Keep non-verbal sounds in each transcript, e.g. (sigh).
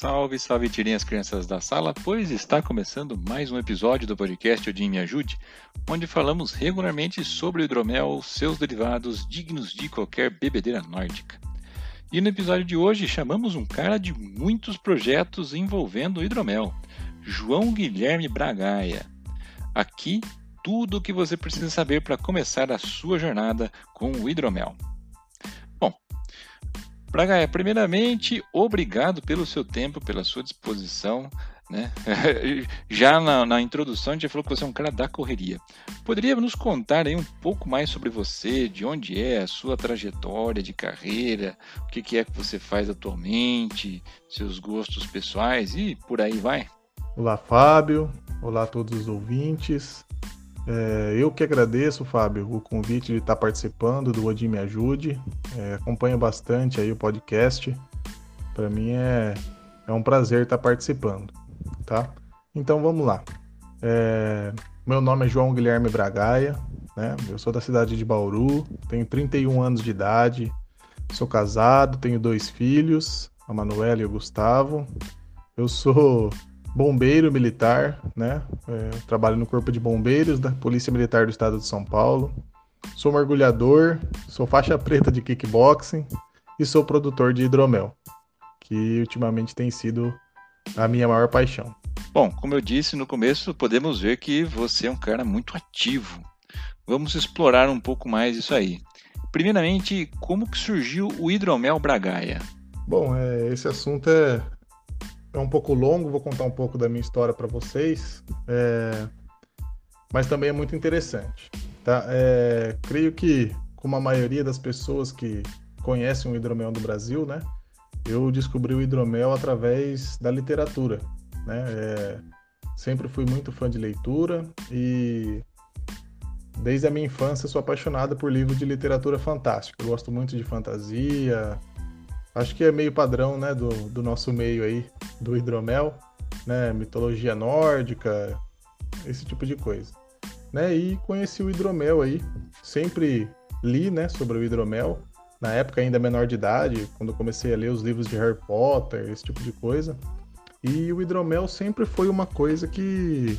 Salve, salve, tirem as crianças da sala, pois está começando mais um episódio do podcast Odin Me Ajude, onde falamos regularmente sobre o hidromel, seus derivados, dignos de qualquer bebedeira nórdica. E no episódio de hoje chamamos um cara de muitos projetos envolvendo o hidromel, João Guilherme Bragaia. Aqui, tudo o que você precisa saber para começar a sua jornada com o hidromel. Braga, primeiramente, obrigado pelo seu tempo, pela sua disposição. Né? (laughs) já na, na, introdução a gente falou que você é um cara da correria. Poderia nos contar aí um pouco mais sobre você, de onde é a sua trajetória de carreira, o que, que é que você faz atualmente, seus gostos pessoais e por aí vai? Olá, Fábio. Olá a todos os ouvintes. É, eu que agradeço, Fábio, o convite de estar participando do Odin Me Ajude. É, acompanho bastante aí o podcast. Para mim é, é um prazer estar participando, tá? Então vamos lá. É, meu nome é João Guilherme Bragaia, né? Eu sou da cidade de Bauru, tenho 31 anos de idade, sou casado, tenho dois filhos, a Manuela e o Gustavo. Eu sou bombeiro militar, né? É, trabalho no Corpo de Bombeiros da Polícia Militar do Estado de São Paulo. Sou mergulhador, sou faixa preta de kickboxing e sou produtor de hidromel, que ultimamente tem sido a minha maior paixão. Bom, como eu disse no começo, podemos ver que você é um cara muito ativo. Vamos explorar um pouco mais isso aí. Primeiramente, como que surgiu o hidromel Bragaia? Bom, é, esse assunto é, é um pouco longo, vou contar um pouco da minha história para vocês, é... mas também é muito interessante. Tá? É... Creio que, como a maioria das pessoas que conhecem o hidromel do Brasil, né, eu descobri o hidromel através da literatura. Né? É... Sempre fui muito fã de leitura e desde a minha infância sou apaixonado por livros de literatura fantástica. Eu gosto muito de fantasia, Acho que é meio padrão, né, do, do nosso meio aí, do hidromel, né, mitologia nórdica, esse tipo de coisa. Né, e conheci o hidromel aí, sempre li, né, sobre o hidromel, na época ainda menor de idade, quando comecei a ler os livros de Harry Potter, esse tipo de coisa. E o hidromel sempre foi uma coisa que,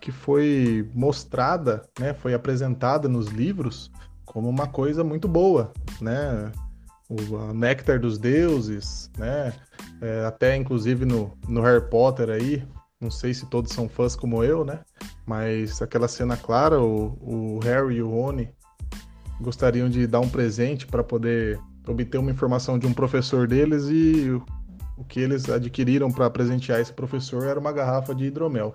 que foi mostrada, né, foi apresentada nos livros como uma coisa muito boa, né? O Néctar dos Deuses, né? É, até inclusive no, no Harry Potter aí, não sei se todos são fãs como eu, né? Mas aquela cena clara, o, o Harry e o Rony gostariam de dar um presente para poder obter uma informação de um professor deles e o, o que eles adquiriram para presentear esse professor era uma garrafa de hidromel.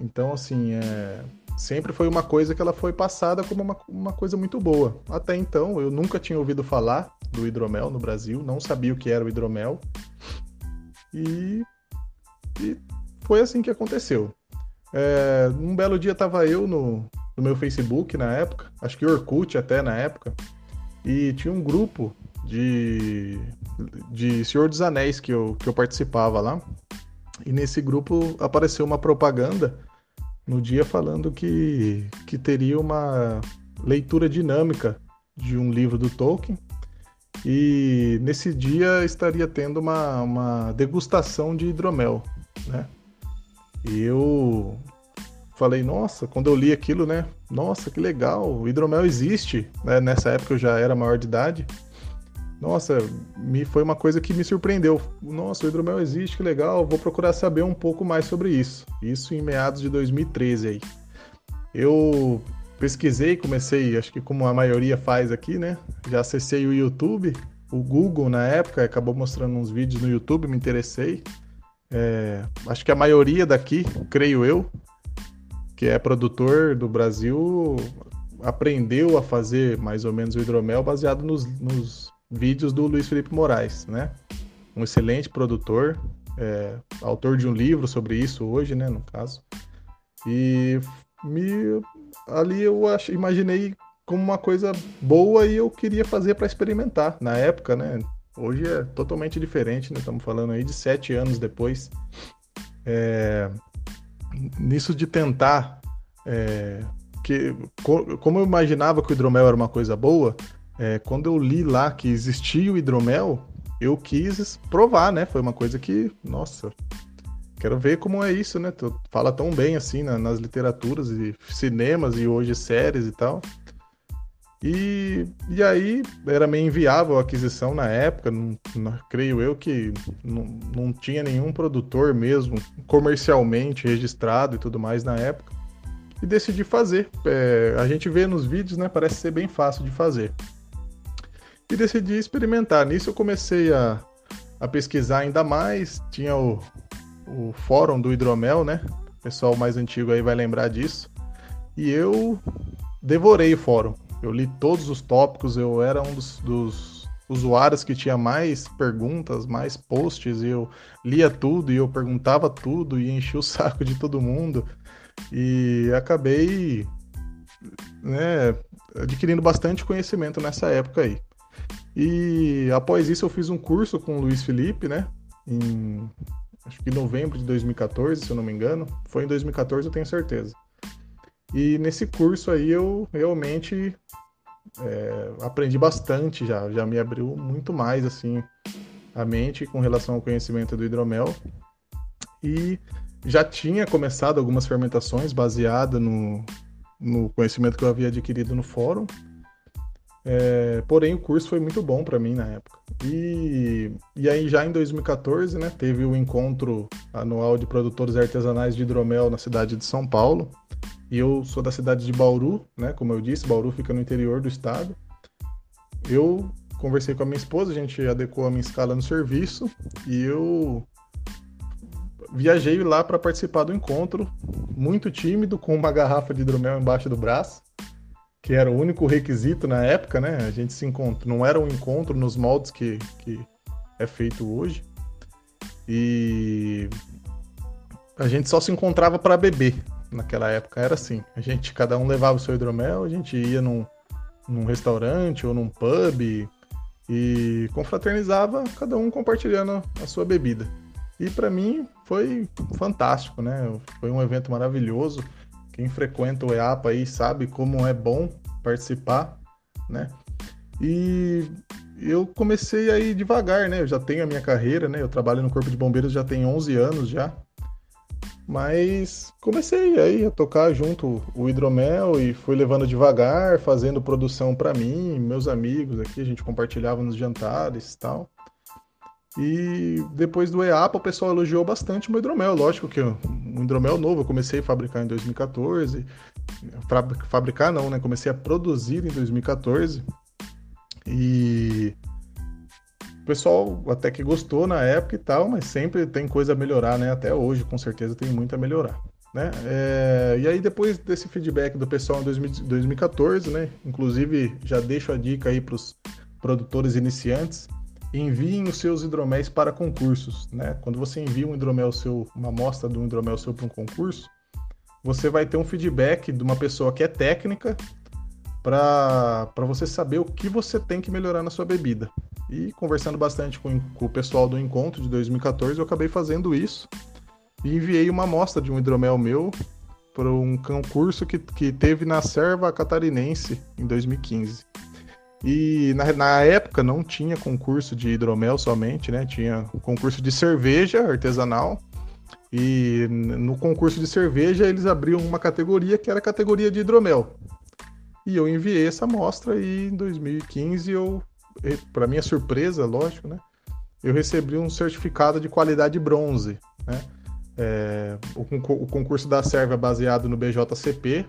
Então, assim, é, sempre foi uma coisa que ela foi passada como uma, uma coisa muito boa. Até então, eu nunca tinha ouvido falar do hidromel no Brasil, não sabia o que era o hidromel. E, e foi assim que aconteceu. É, um belo dia estava eu no, no meu Facebook na época, acho que Orkut até na época, e tinha um grupo de, de Senhor dos Anéis que eu, que eu participava lá. E nesse grupo apareceu uma propaganda no dia falando que, que teria uma leitura dinâmica de um livro do Tolkien. E nesse dia estaria tendo uma, uma degustação de hidromel, né? E eu falei, nossa, quando eu li aquilo, né? Nossa, que legal, o hidromel existe. Né? Nessa época eu já era maior de idade nossa, me foi uma coisa que me surpreendeu. Nossa, o hidromel existe, que legal, vou procurar saber um pouco mais sobre isso. Isso em meados de 2013 aí. Eu pesquisei, comecei, acho que como a maioria faz aqui, né? Já acessei o YouTube, o Google na época acabou mostrando uns vídeos no YouTube, me interessei. É, acho que a maioria daqui, creio eu, que é produtor do Brasil, aprendeu a fazer mais ou menos o hidromel baseado nos, nos vídeos do Luiz Felipe Moraes, né? Um excelente produtor, é, autor de um livro sobre isso hoje, né, no caso. E me ali eu ach, imaginei como uma coisa boa e eu queria fazer para experimentar na época, né? Hoje é totalmente diferente, né? Estamos falando aí de sete anos depois. É, nisso de tentar é, que como eu imaginava que o hidromel era uma coisa boa, é, quando eu li lá que existia o hidromel, eu quis provar, né? Foi uma coisa que, nossa, quero ver como é isso, né? Tu fala tão bem assim na, nas literaturas e cinemas e hoje séries e tal. E, e aí era meio inviável a aquisição na época, não, não, creio eu que não, não tinha nenhum produtor mesmo comercialmente registrado e tudo mais na época. E decidi fazer. É, a gente vê nos vídeos, né? Parece ser bem fácil de fazer. E decidi experimentar. Nisso eu comecei a, a pesquisar ainda mais. Tinha o, o fórum do hidromel, né? O pessoal mais antigo aí vai lembrar disso. E eu devorei o fórum. Eu li todos os tópicos, eu era um dos, dos usuários que tinha mais perguntas, mais posts, e eu lia tudo e eu perguntava tudo e enchia o (laughs) saco de todo mundo. E acabei né, adquirindo bastante conhecimento nessa época aí. E após isso eu fiz um curso com o Luiz Felipe, né? Em acho que novembro de 2014, se eu não me engano. Foi em 2014, eu tenho certeza. E nesse curso aí eu realmente é, aprendi bastante já, já me abriu muito mais assim a mente com relação ao conhecimento do hidromel. E já tinha começado algumas fermentações baseada no, no conhecimento que eu havia adquirido no fórum. É, porém, o curso foi muito bom para mim na época. E, e aí, já em 2014, né, teve o encontro anual de produtores artesanais de hidromel na cidade de São Paulo. E eu sou da cidade de Bauru, né? Como eu disse, Bauru fica no interior do estado. Eu conversei com a minha esposa, a gente adequou a minha escala no serviço e eu viajei lá para participar do encontro, muito tímido, com uma garrafa de hidromel embaixo do braço, que era o único requisito na época, né? A gente se encontra, não era um encontro nos moldes que, que é feito hoje. E a gente só se encontrava para beber naquela época era assim. A gente, cada um levava o seu hidromel, a gente ia num, num restaurante ou num pub e confraternizava, cada um compartilhando a sua bebida. E para mim foi fantástico, né? Foi um evento maravilhoso. Quem frequenta o EAPA aí sabe como é bom participar, né? E eu comecei aí devagar, né? Eu já tenho a minha carreira, né? Eu trabalho no Corpo de Bombeiros já tem 11 anos já. Mas comecei aí a tocar junto o hidromel e fui levando devagar, fazendo produção para mim, meus amigos aqui, a gente compartilhava nos jantares e tal. E depois do EAPA o pessoal elogiou bastante o meu hidromel, lógico que um hidromel novo, eu comecei a fabricar em 2014, fabricar não, né, comecei a produzir em 2014. E o pessoal até que gostou na época e tal, mas sempre tem coisa a melhorar, né? Até hoje, com certeza, tem muito a melhorar. Né? É, e aí, depois desse feedback do pessoal em 2014, né? Inclusive, já deixo a dica aí para os produtores iniciantes: enviem os seus hidroméis para concursos. Né? Quando você envia um hidromel seu, uma amostra de um hidromel seu para um concurso, você vai ter um feedback de uma pessoa que é técnica para você saber o que você tem que melhorar na sua bebida. E conversando bastante com, com o pessoal do encontro de 2014, eu acabei fazendo isso e enviei uma amostra de um hidromel meu para um concurso que, que teve na Serva Catarinense em 2015. E na, na, época não tinha concurso de hidromel somente, né? Tinha concurso de cerveja artesanal. E no concurso de cerveja eles abriam uma categoria que era a categoria de hidromel. E eu enviei essa amostra e em 2015 eu para minha surpresa, lógico, né? Eu recebi um certificado de qualidade bronze, né? É, o, o, concurso da Serva é baseado no BJCP.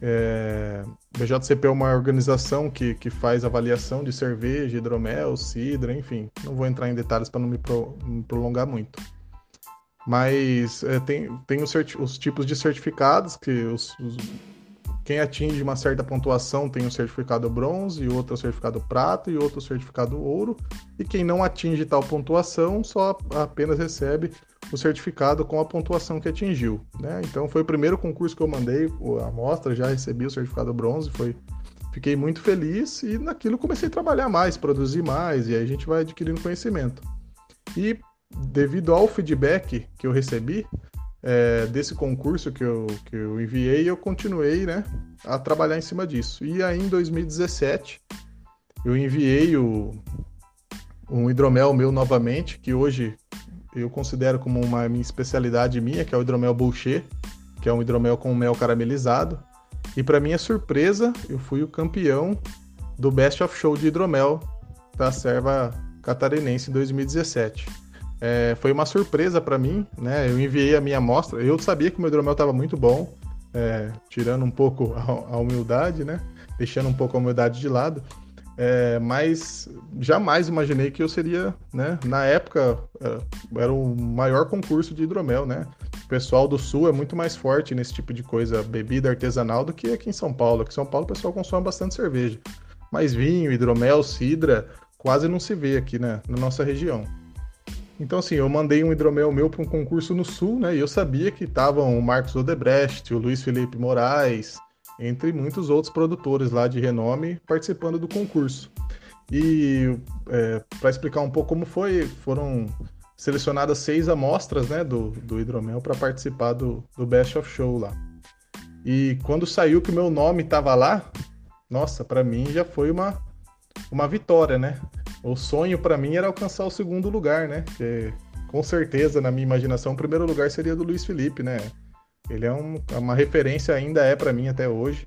É, BJCP é uma organização que, que faz avaliação de cerveja, hidromel, cidra, enfim. Não vou entrar em detalhes para não me, pro, me, prolongar muito. Mas é, tem, tem os, os, tipos de certificados que os, os quem atinge uma certa pontuação tem um certificado bronze, outro certificado prata e outro certificado ouro. E quem não atinge tal pontuação só apenas recebe o certificado com a pontuação que atingiu. Né? Então foi o primeiro concurso que eu mandei, a amostra, já recebi o certificado bronze, foi fiquei muito feliz e naquilo comecei a trabalhar mais, produzir mais, e aí a gente vai adquirindo conhecimento. E devido ao feedback que eu recebi, é, desse concurso que eu, que eu enviei, eu continuei né, a trabalhar em cima disso. E aí em 2017 eu enviei o, um hidromel meu novamente, que hoje eu considero como uma minha especialidade minha, que é o hidromel Boucher, que é um hidromel com mel caramelizado. E para minha surpresa, eu fui o campeão do Best of Show de hidromel da serva catarinense em 2017. É, foi uma surpresa para mim, né? Eu enviei a minha amostra. Eu sabia que o meu hidromel estava muito bom, é, tirando um pouco a, a, humildade, né? Deixando um pouco a humildade de lado. É, mas jamais imaginei que eu seria, né? Na época é, era o maior concurso de hidromel, né? O pessoal do sul é muito mais forte nesse tipo de coisa, bebida artesanal, do que aqui em São Paulo. Aqui em São Paulo o pessoal consome bastante cerveja. Mas vinho, hidromel, cidra, quase não se vê aqui né, na nossa região. Então, assim, eu mandei um hidromel meu para um concurso no Sul, né? E eu sabia que estavam o Marcos Odebrecht, o Luiz Felipe Moraes, entre muitos outros produtores lá de renome participando do concurso. E é, para explicar um pouco como foi, foram selecionadas seis amostras né, do, do hidromel para participar do, do Best of Show lá. E quando saiu que o meu nome estava lá, nossa, para mim já foi uma, uma vitória, né? O sonho para mim era alcançar o segundo lugar, né? Que com certeza, na minha imaginação, o primeiro lugar seria do Luiz Felipe, né? Ele é um, uma referência, ainda é para mim até hoje,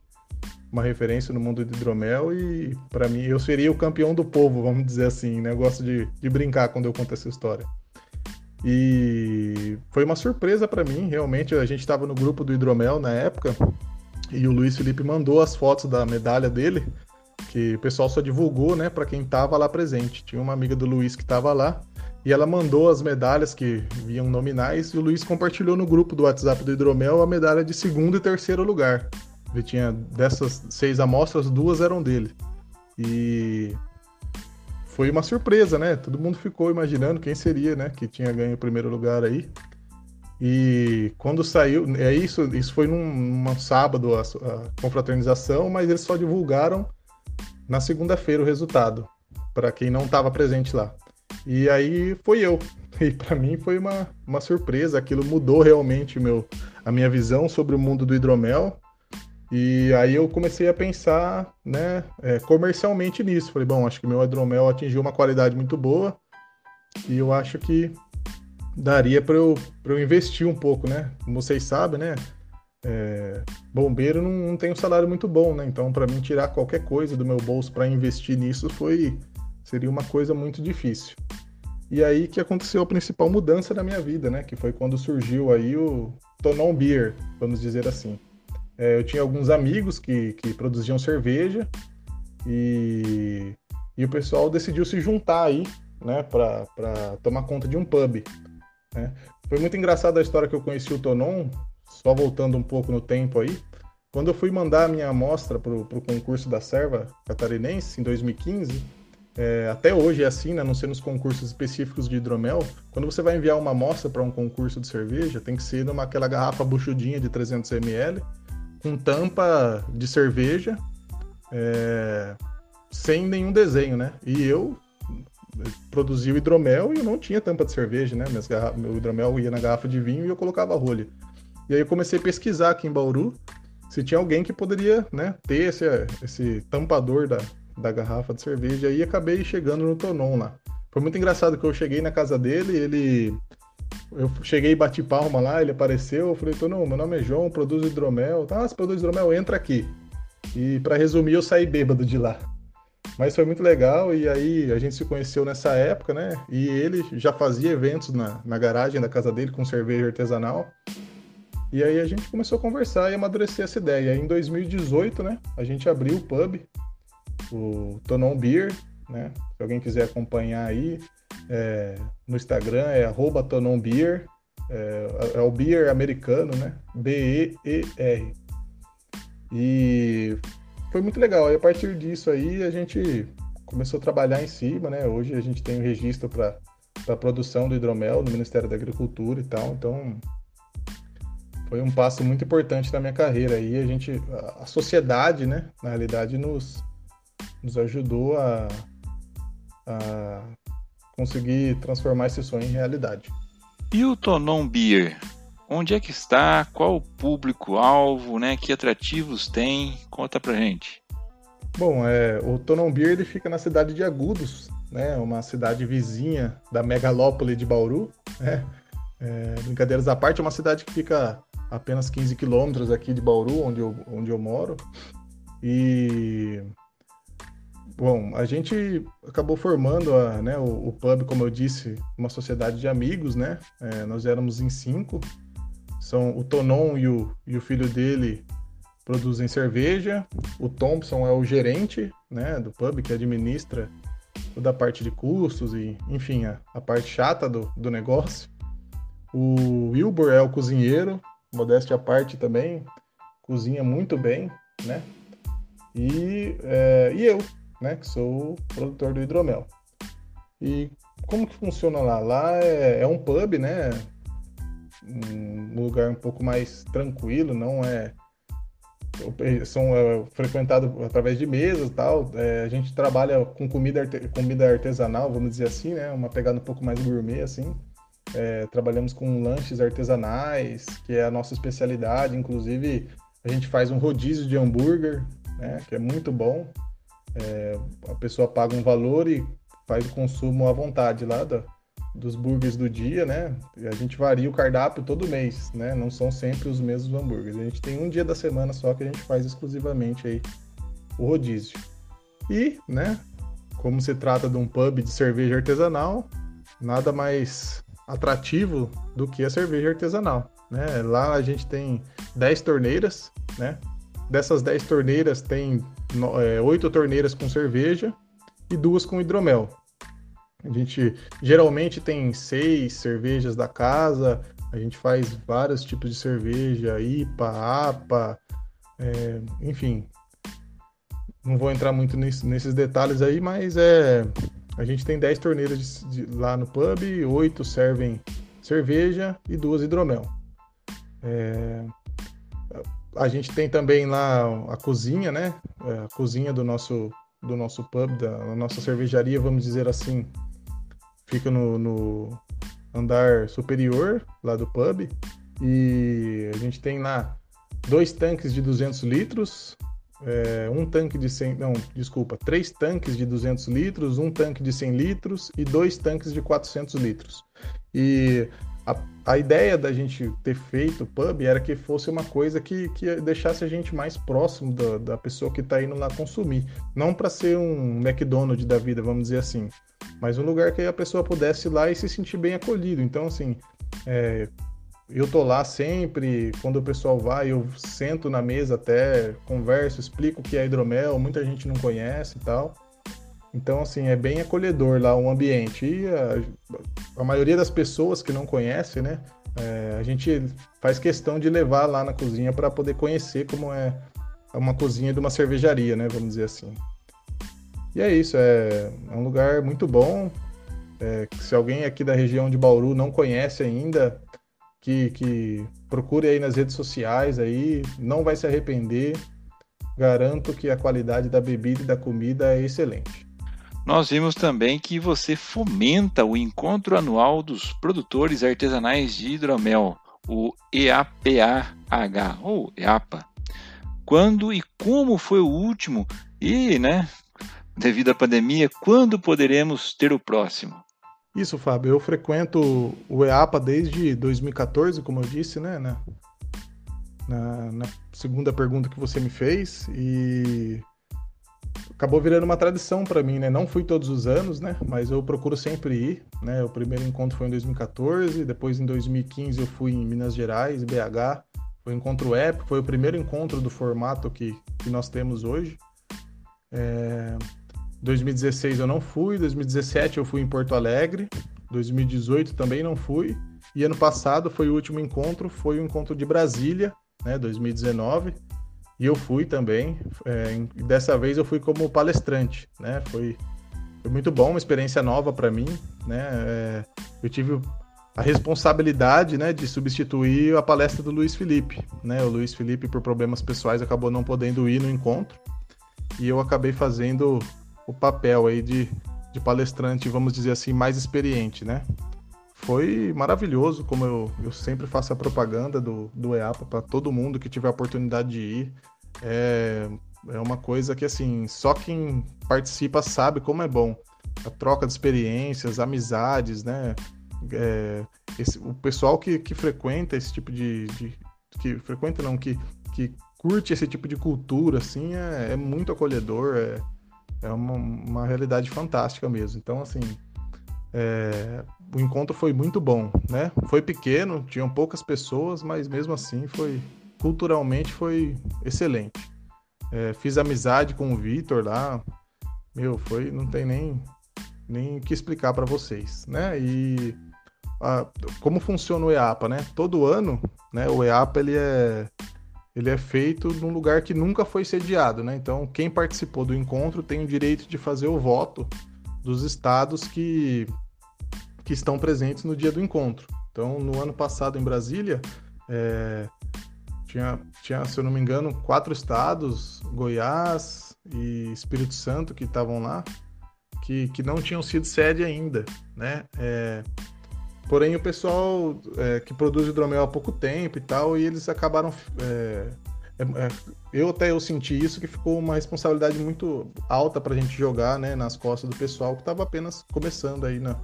uma referência no mundo do hidromel e para mim eu seria o campeão do povo, vamos dizer assim, né? Eu gosto de, de brincar quando eu conto essa história. E foi uma surpresa para mim, realmente. A gente estava no grupo do hidromel na época e o Luiz Felipe mandou as fotos da medalha dele, que o pessoal só divulgou, né, para quem estava lá presente. Tinha uma amiga do Luiz que estava lá e ela mandou as medalhas que vinham nominais e o Luiz compartilhou no grupo do WhatsApp do Hidromel a medalha de segundo e terceiro lugar. Ele tinha dessas seis amostras, duas eram dele. E foi uma surpresa, né? Todo mundo ficou imaginando quem seria, né, que tinha ganho o primeiro lugar aí. E quando saiu, é isso, isso foi num, num sábado a, a, confraternização, mas eles só divulgaram na segunda-feira o resultado para quem não estava presente lá. E aí foi eu. (laughs) E para mim foi uma, uma surpresa, aquilo mudou realmente meu, a minha visão sobre o mundo do hidromel. E aí eu comecei a pensar, né, é, comercialmente nisso. Falei, bom, acho que meu hidromel atingiu uma qualidade muito boa e eu acho que daria para eu, eu investir um pouco, né? Como vocês sabem, né? É, bombeiro não, não, tem um salário muito bom, né? Então, para mim tirar qualquer coisa do meu bolso para investir nisso foi seria uma coisa muito difícil. E aí que aconteceu a principal mudança na minha vida, né? Que foi quando surgiu aí o Tonon Beer, vamos dizer assim. É, eu tinha alguns amigos que, que produziam cerveja e, e o pessoal decidiu se juntar aí, né? Para tomar conta de um pub. Né? Foi muito engraçada a história que eu conheci o Tonon, só voltando um pouco no tempo aí. Quando eu fui mandar a minha amostra para o concurso da Serva Catarinense, em 2015, é, até hoje é assim, né, não ser nos concursos específicos de hidromel, quando você vai enviar uma amostra para um concurso de cerveja, tem que ser numa aquela garrafa buchudinha de 300 ml, com tampa de cerveja, é, sem nenhum desenho, né? E eu produzia o hidromel e eu não tinha tampa de cerveja, né? Minhas garra... Meu hidromel ia na garrafa de vinho e eu colocava rolha. E aí eu comecei a pesquisar aqui em Bauru se tinha alguém que poderia né, ter esse, esse tampador da, da garrafa de cerveja e acabei chegando no Tonon lá. Foi muito engraçado que eu cheguei na casa dele, ele. Eu cheguei e bati palma lá, ele apareceu, eu falei, Tonon, meu nome é João, produzo hidromel. Tá, ah, você produz hidromel, entra aqui. E para resumir, eu saí bêbado de lá. Mas foi muito legal e aí a gente se conheceu nessa época, né? E ele já fazia eventos na, na garagem da casa dele com cerveja artesanal. E aí a gente começou a conversar e amadurecer essa ideia. E em 2018, né, a gente abriu o pub, o Tonon Beer, né? Se alguém quiser acompanhar aí, é, no Instagram é arroba Tonon Beer, é, é o beer americano, né? B-E-E-R. E foi muito legal. E a partir disso aí a gente começou a trabalhar em cima, né? Hoje a gente tem o um registro para a produção do hidromel no Ministério da Agricultura e tal. Então foi um passo muito importante na minha carreira. E a gente, a sociedade, né? Na realidade, nos, nos ajudou a, a conseguir transformar esse sonho em realidade. E o Tonon Beer? onde é que está, qual o público-alvo, né? Que atrativos tem? Conta pra gente. Bom, é, o Tonon Beer ele fica na cidade de Agudos, né, uma cidade vizinha da megalópole de Bauru. Né? É, brincadeiras à parte, é uma cidade que fica apenas 15 quilômetros aqui de Bauru, onde eu, onde eu moro. E Bom, a gente acabou formando a, né, o, o, pub, como eu disse, uma sociedade de amigos, né? É, nós éramos em cinco. São o Tonon e o, e o filho dele produzem cerveja. O Thompson é o gerente, né, do pub que administra toda a parte de custos e, enfim, a, a parte chata do, do negócio. O Wilbur é o cozinheiro, modéstia à parte também, cozinha muito bem, né? E, é, e eu, né, que sou produtor do hidromel. E como que funciona lá? Lá é, é um pub, né? Um lugar um pouco mais tranquilo, não é são é, frequentados através de mesas tal. É, a gente trabalha com comida, arte, comida artesanal, vamos dizer assim, né? Uma pegada um pouco mais gourmet, assim. É, trabalhamos com lanches artesanais, que é a nossa especialidade. Inclusive, a gente faz um rodízio de hambúrguer, né? Que é muito bom. É, a pessoa paga um valor e faz o consumo à vontade lá da, dos burgers do dia, né? A gente varia o cardápio todo mês, né? Não são sempre os mesmos hambúrgueres. A gente tem um dia da semana só que a gente faz exclusivamente aí o rodízio. E, né? Como se trata de um pub de cerveja artesanal, nada mais atrativo do que a cerveja artesanal, né? Lá a gente tem 10 torneiras, né? Dessas 10 torneiras tem é, oito torneiras com cerveja e duas com hidromel. A gente geralmente tem seis cervejas da casa, a gente faz vários tipos de cerveja, IPA, APA, é, enfim. Não vou entrar muito nesses detalhes aí, mas é a gente tem 10 torneiras de, de, lá no pub, oito servem cerveja e duas hidromel. É, a gente tem também lá a cozinha, né? É, a cozinha do nosso, do nosso pub, da nossa cervejaria, vamos dizer assim, fica no, no andar superior lá do pub. E a gente tem lá dois tanques de 200 litros, é, um tanque de 100, não, desculpa, três tanques de 200 litros, um tanque de 100 litros e dois tanques de 400 litros. E a, a ideia da gente ter feito o pub era que fosse uma coisa que, que deixasse a gente mais próximo da, da pessoa que está indo lá consumir. Não para ser um McDonald's da vida, vamos dizer assim, mas um lugar que a pessoa pudesse ir lá e se sentir bem acolhido. Então, assim, é, eu tô lá sempre, quando o pessoal vai, eu sento na mesa até, converso, explico o que é hidromel, muita gente não conhece e tal. Então, assim, é bem acolhedor lá o ambiente. E a, a maioria das pessoas que não conhecem, né, é, a gente faz questão de levar lá na cozinha para poder conhecer como é uma cozinha de uma cervejaria, né, vamos dizer assim. E é isso, é, é um lugar muito bom. É, se alguém aqui da região de Bauru não conhece ainda, que, que procure aí nas redes sociais aí, não vai se arrepender. Garanto que a qualidade da bebida e da comida é excelente. Nós vimos também que você fomenta o encontro anual dos produtores artesanais de hidromel, o EAPAH, ou EAPA. Quando e como foi o último? E, né, devido à pandemia, quando poderemos ter o próximo? Isso, Fábio. Eu frequento o EAPA desde 2014, como eu disse, né? Na, na, na segunda pergunta que você me fez. E acabou virando uma tradição para mim, né? Não fui todos os anos, né? Mas eu procuro sempre ir, né? O primeiro encontro foi em 2014, depois em 2015 eu fui em Minas Gerais, BH. Foi um encontro épico, foi o primeiro encontro do formato que, que nós temos hoje. É, 2016 eu não fui, 2017 eu fui em Porto Alegre, 2018 também não fui, e ano passado foi o último encontro, foi o encontro de Brasília, né, 2019, e eu fui também. É, dessa vez eu fui como palestrante, né? Foi, foi muito bom, uma experiência nova para mim, né? É, eu tive a responsabilidade, né, de substituir a palestra do Luiz Felipe, né? O Luiz Felipe por problemas pessoais acabou não podendo ir no encontro e eu acabei fazendo o papel aí de, de palestrante, vamos dizer assim, mais experiente, né? Foi maravilhoso, como eu, eu sempre faço a propaganda do, do EAPA para todo mundo que tiver a oportunidade de ir. É É uma coisa que, assim, só quem participa sabe como é bom. A troca de experiências, amizades, né? É, esse, o pessoal que, que frequenta esse tipo de, de, que frequenta não, que, que curte esse tipo de cultura, assim, é, é muito acolhedor, é, é uma, uma realidade fantástica mesmo. Então, assim, é, o encontro foi muito bom, né? Foi pequeno, tinham poucas pessoas, mas mesmo assim foi culturalmente foi excelente. É, fiz amizade com o Vitor lá, meu, foi, não tem nem nem que explicar para vocês, né? E a, como funciona o EAPA, né? Todo ano, né? O EAPA ele é ele é feito num lugar que nunca foi sediado, né? Então, quem participou do encontro tem o direito de fazer o voto dos estados que que estão presentes no dia do encontro. Então, no ano passado em Brasília, é, tinha, tinha, se eu não me engano, quatro estados, Goiás e Espírito Santo, que estavam lá, que, que não tinham sido sede ainda, né? É, porém, o pessoal é, que produz hidromel há pouco tempo e tal, e eles acabaram... É, é, é eu até eu senti isso, que ficou uma responsabilidade muito alta para a gente jogar né, nas costas do pessoal que estava apenas começando aí na,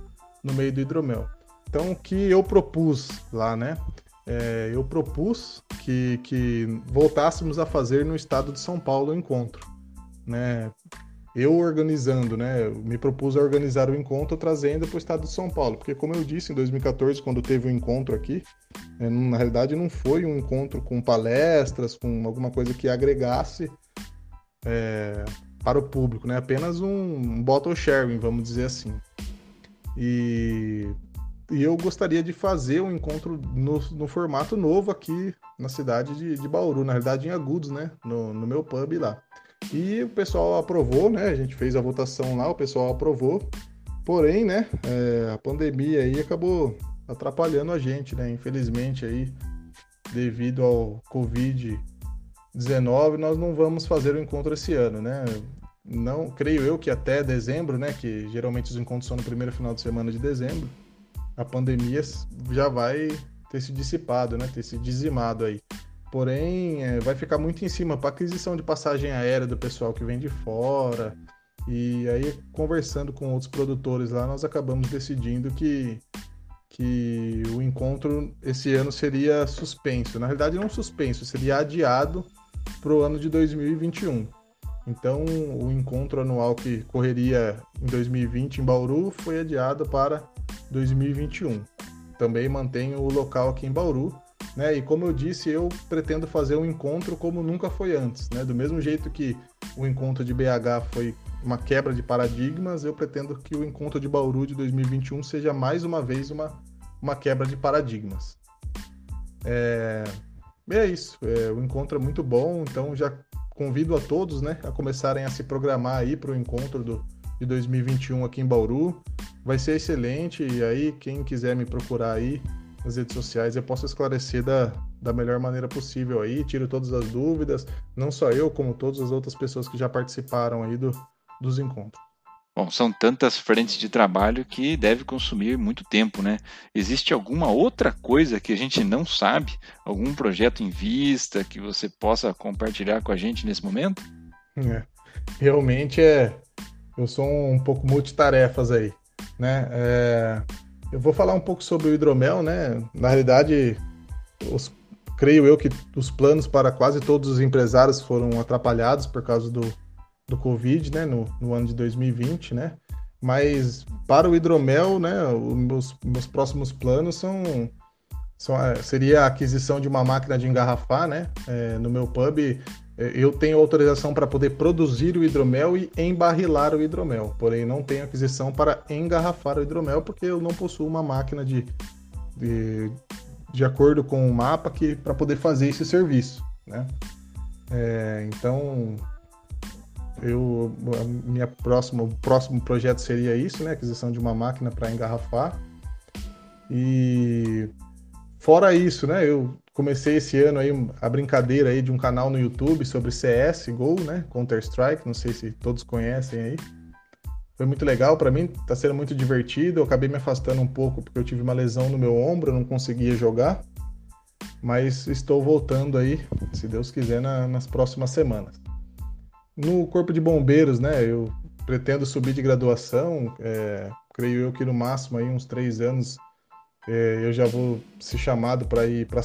no meio do hidromel. Então, o que eu propus lá, né? É, eu propus que, que voltássemos a fazer no estado de São Paulo o encontro, né? Eu organizando, né? Eu me propus a organizar o encontro trazendo para o estado de São Paulo, porque como eu disse em 2014, quando teve o um encontro aqui, né, na realidade não foi um encontro com palestras, com alguma coisa que agregasse é, para o público, né? Apenas um bottle sharing, vamos dizer assim. E, e eu gostaria de fazer um encontro no, no formato novo aqui na cidade de, de Bauru, na realidade em Agudos, né? No, no meu pub lá. E o pessoal aprovou, né? A gente fez a votação lá, o pessoal aprovou. Porém, né? É, a pandemia aí acabou atrapalhando a gente, né? Infelizmente aí, devido ao Covid-19, nós não vamos fazer o encontro esse ano, né? Não creio eu que até dezembro, né, que geralmente os encontros são no primeiro final de semana de dezembro, a pandemia já vai ter se dissipado, né, ter se dizimado aí. Porém, é, vai ficar muito em cima para aquisição de passagem aérea do pessoal que vem de fora. E aí, conversando com outros produtores lá, nós acabamos decidindo que, que o encontro esse ano seria suspenso. Na realidade, não suspenso, seria adiado para o ano de 2021. Então, o encontro anual que correria em 2020 em Bauru foi adiado para 2021. Também mantenho o local aqui em Bauru, né? E como eu disse, eu pretendo fazer um encontro como nunca foi antes, né? Do mesmo jeito que o encontro de BH foi uma quebra de paradigmas, eu pretendo que o encontro de Bauru de 2021 seja mais uma vez uma, uma quebra de paradigmas. É, é isso, é, o encontro é muito bom, então já convido a todos né, a começarem a se programar aí para o encontro do, de 2021 aqui em Bauru. Vai ser excelente e aí quem quiser me procurar aí nas redes sociais eu posso esclarecer da, da melhor maneira possível aí, tiro todas as dúvidas, não só eu, como todas as outras pessoas que já participaram aí do, dos encontros. Bom, são tantas frentes de trabalho que deve consumir muito tempo, né? Existe alguma outra coisa que a gente não sabe? Algum projeto em vista que você possa compartilhar com a gente nesse momento? É, realmente é. Eu sou um pouco multitarefas aí, né? É, eu vou falar um pouco sobre o hidromel, né? Na realidade, os, creio eu que os planos para quase todos os empresários foram atrapalhados por causa do, do Covid, né, no, no ano de 2020, né? Mas para o hidromel, né, os meus, meus próximos planos são, são seria a aquisição de uma máquina de engarrafar, né? É, no meu pub é, eu tenho autorização para poder produzir o hidromel e embarrilar o hidromel, porém não tenho aquisição para engarrafar o hidromel porque eu não possuo uma máquina de, de, de acordo com o mapa que para poder fazer esse serviço, né? É, então eu, minha próxima, o próximo projeto seria isso, né? Aquisição de uma máquina para engarrafar. E fora isso, né? Eu comecei esse ano aí a brincadeira aí de um canal no YouTube sobre CS, Go, né? Counter Strike, não sei se todos conhecem aí. Foi muito legal para mim, tá sendo muito divertido. Eu acabei me afastando um pouco porque eu tive uma lesão no meu ombro, eu não conseguia jogar. Mas estou voltando aí, se Deus quiser, na, nas próximas semanas. No Corpo de Bombeiros, né? Eu pretendo subir de graduação, é, creio eu que no máximo aí uns três anos é, eu já vou ser chamado para ir para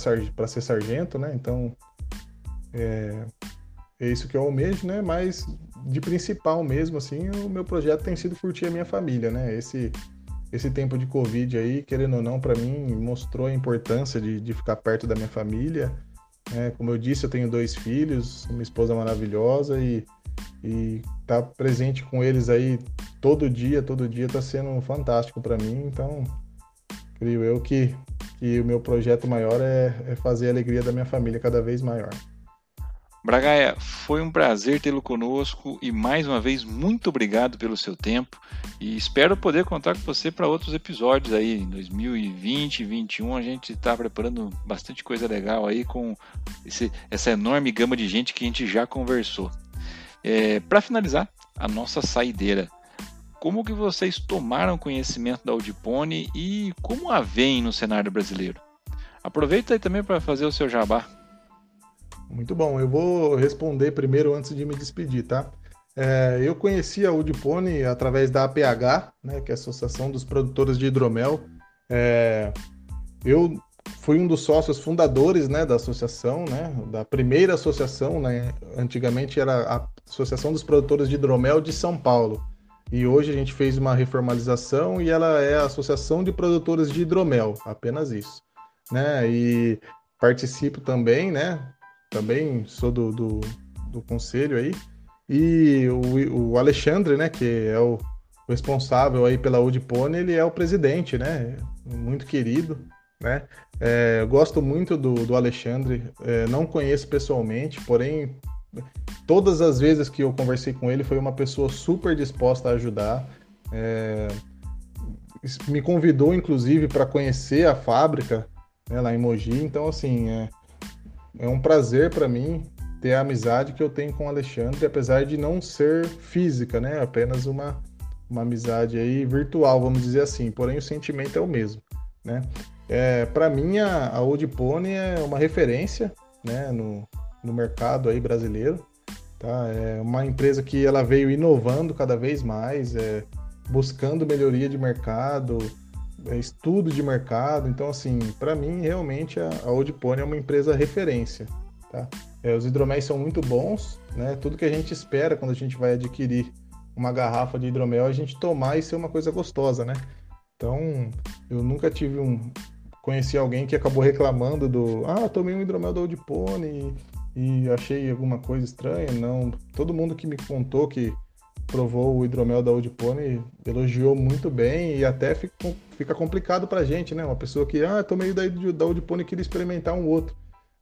ser sargento, né? Então é, é, isso que eu almejo, né? Mas de principal mesmo, assim, o meu projeto tem sido curtir a minha família, né? Esse esse tempo de Covid aí, querendo ou não, para mim mostrou a importância de, de ficar perto da minha família. É, como eu disse, eu tenho dois filhos, minha esposa maravilhosa e e estar tá presente com eles aí todo dia, todo dia está sendo fantástico para mim. Então, creio eu que, que o meu projeto maior é, é fazer a alegria da minha família cada vez maior. Bragaia, foi um prazer tê-lo conosco e mais uma vez muito obrigado pelo seu tempo e espero poder contar com você para outros episódios aí em 2020 e 2021 a gente está preparando bastante coisa legal aí com esse, essa enorme gama de gente que a gente já conversou. É, para finalizar, a nossa saideira. Como que vocês tomaram conhecimento da Audipone e como a veem no cenário brasileiro? Aproveita aí também para fazer o seu jabá. Muito bom, eu vou responder primeiro antes de me despedir, tá? É, eu conheci a Udipone através da APH, né, que é a Associação dos Produtores de Hidromel. É, eu fui um dos sócios fundadores né, da associação, né, da primeira associação, né, antigamente era a Associação dos Produtores de Hidromel de São Paulo. E hoje a gente fez uma reformalização e ela é a Associação de Produtores de Hidromel, apenas isso. Né? E participo também, né? Também sou do, do, do conselho aí. E o, o Alexandre, né, que é o responsável aí pela Udipone, ele é o presidente, né? Muito querido né? É, eu gosto muito do, do Alexandre, é, não conheço pessoalmente, porém, todas as vezes que eu conversei com ele, foi uma pessoa super disposta a ajudar. É, me convidou, inclusive, para conhecer a fábrica né, lá em Mogi. Então, assim, é, é um prazer para mim ter a amizade que eu tenho com o Alexandre, apesar de não ser física, né? Apenas uma, uma amizade aí virtual, vamos dizer assim. Porém, o sentimento é o mesmo, né? É, para mim, a, a Old Pony é uma referência né, no, no mercado aí brasileiro. Tá? É uma empresa que ela veio inovando cada vez mais, é, buscando melhoria de mercado, é, estudo de mercado. Então, assim, para mim, realmente, a, a Old Pony é uma empresa referência. Tá? É, os hidroméis são muito bons, né? tudo que a gente espera quando a gente vai adquirir uma garrafa de hidromel, a gente tomar e ser uma coisa gostosa, né? Então, eu nunca tive um, conheci alguém que acabou reclamando do ah, tomei um hidromel da Old Pony e, achei alguma coisa estranha. Não, todo mundo que me contou que provou o hidromel da Old Pony elogiou muito bem e até fica, fica complicado pra gente, né? Uma pessoa que, ah, tomei da, da Old Pony e queria experimentar um outro.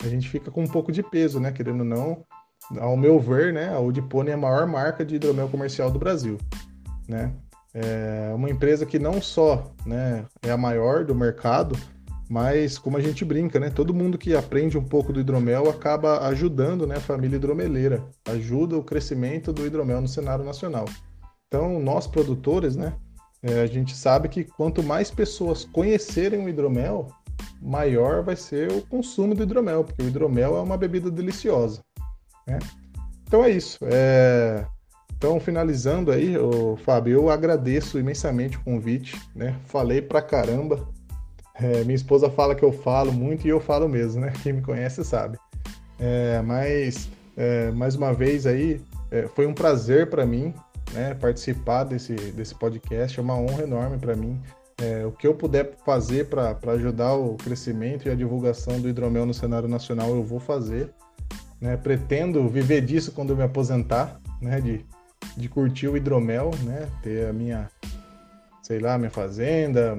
A gente fica com um pouco de peso, né? Querendo ou não, ao meu ver, né? A Old Pony é a maior marca de hidromel comercial do Brasil, né? É uma empresa que não só né, é a maior do mercado, mas como a gente brinca, né? Todo mundo que aprende um pouco do hidromel acaba ajudando né, a família hidromeleira, ajuda o crescimento do hidromel no cenário nacional. Então, nós produtores, né? É, a gente sabe que quanto mais pessoas conhecerem o hidromel, maior vai ser o consumo do hidromel, porque o hidromel é uma bebida deliciosa. Né? Então é isso. É... Então, finalizando aí, ô, Fábio, eu agradeço imensamente o convite, né? Falei pra caramba, é, minha esposa fala que eu falo muito e eu falo mesmo, né? Quem me conhece sabe. É, mas, é, mais uma vez aí, é, foi um prazer para mim né, participar desse, desse podcast, é uma honra enorme para mim. É, o que eu puder fazer para ajudar o crescimento e a divulgação do hidromel no cenário nacional, eu vou fazer. Né? Pretendo viver disso quando eu me aposentar, né? de, de curtir o hidromel, né? ter a minha, sei lá, minha fazenda,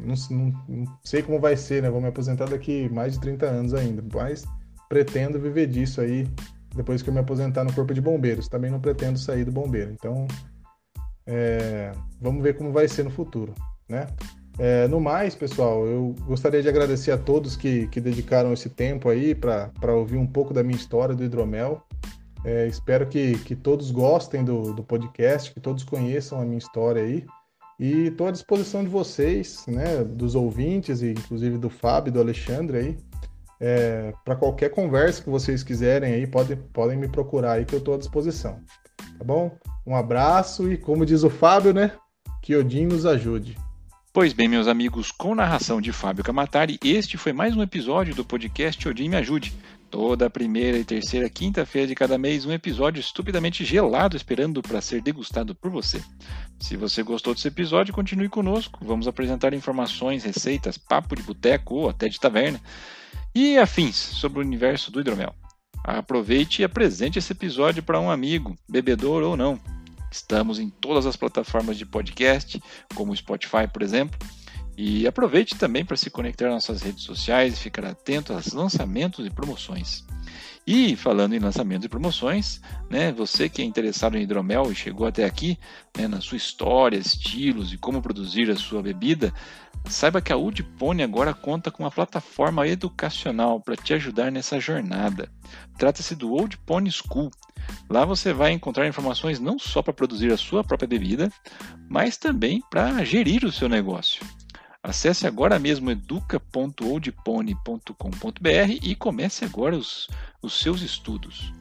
não, não, não, sei como vai ser, né? Vou me aposentar daqui mais de 30 anos ainda, mas pretendo viver disso aí depois que eu me aposentar no Corpo de Bombeiros. Também não pretendo sair do bombeiro. Então, é, vamos ver como vai ser no futuro, né? É, no mais, pessoal, eu gostaria de agradecer a todos que, que dedicaram esse tempo aí para ouvir um pouco da minha história do hidromel. É, espero que, que todos gostem do, do podcast, que todos conheçam a minha história aí. E estou à disposição de vocês, né, dos ouvintes, e inclusive do Fábio do Alexandre aí, É, para qualquer conversa que vocês quiserem aí, podem, podem me procurar aí que eu estou à disposição. Tá bom? Um abraço e, como diz o Fábio, né? Que Odin nos ajude. Pois bem, meus amigos, com narração de Fábio Camatari, este foi mais um episódio do podcast Odin Me Ajude. Toda primeira e terceira quinta-feira de cada mês, um episódio estupidamente gelado esperando para ser degustado por você. Se você gostou desse episódio, continue conosco. Vamos apresentar informações, receitas, papo de boteco ou até de taverna e afins sobre o universo do hidromel. Aproveite e apresente esse episódio para um amigo, bebedor ou não. Estamos em todas as plataformas de podcast, como o Spotify, por exemplo. E aproveite também para se conectar às nossas redes sociais e ficar atento aos lançamentos e promoções. E falando em lançamentos e promoções, né, você que é interessado em hidromel e chegou até aqui, né, na sua história, estilos e como produzir a sua bebida, saiba que a Udipone agora conta com uma plataforma educacional para te ajudar nessa jornada. Trata-se do Old Pony School. Lá você vai encontrar informações não só para produzir a sua própria bebida, mas também para gerir o seu negócio. Acesse agora mesmo educa.oldpony.com.br e comece agora os, os seus estudos.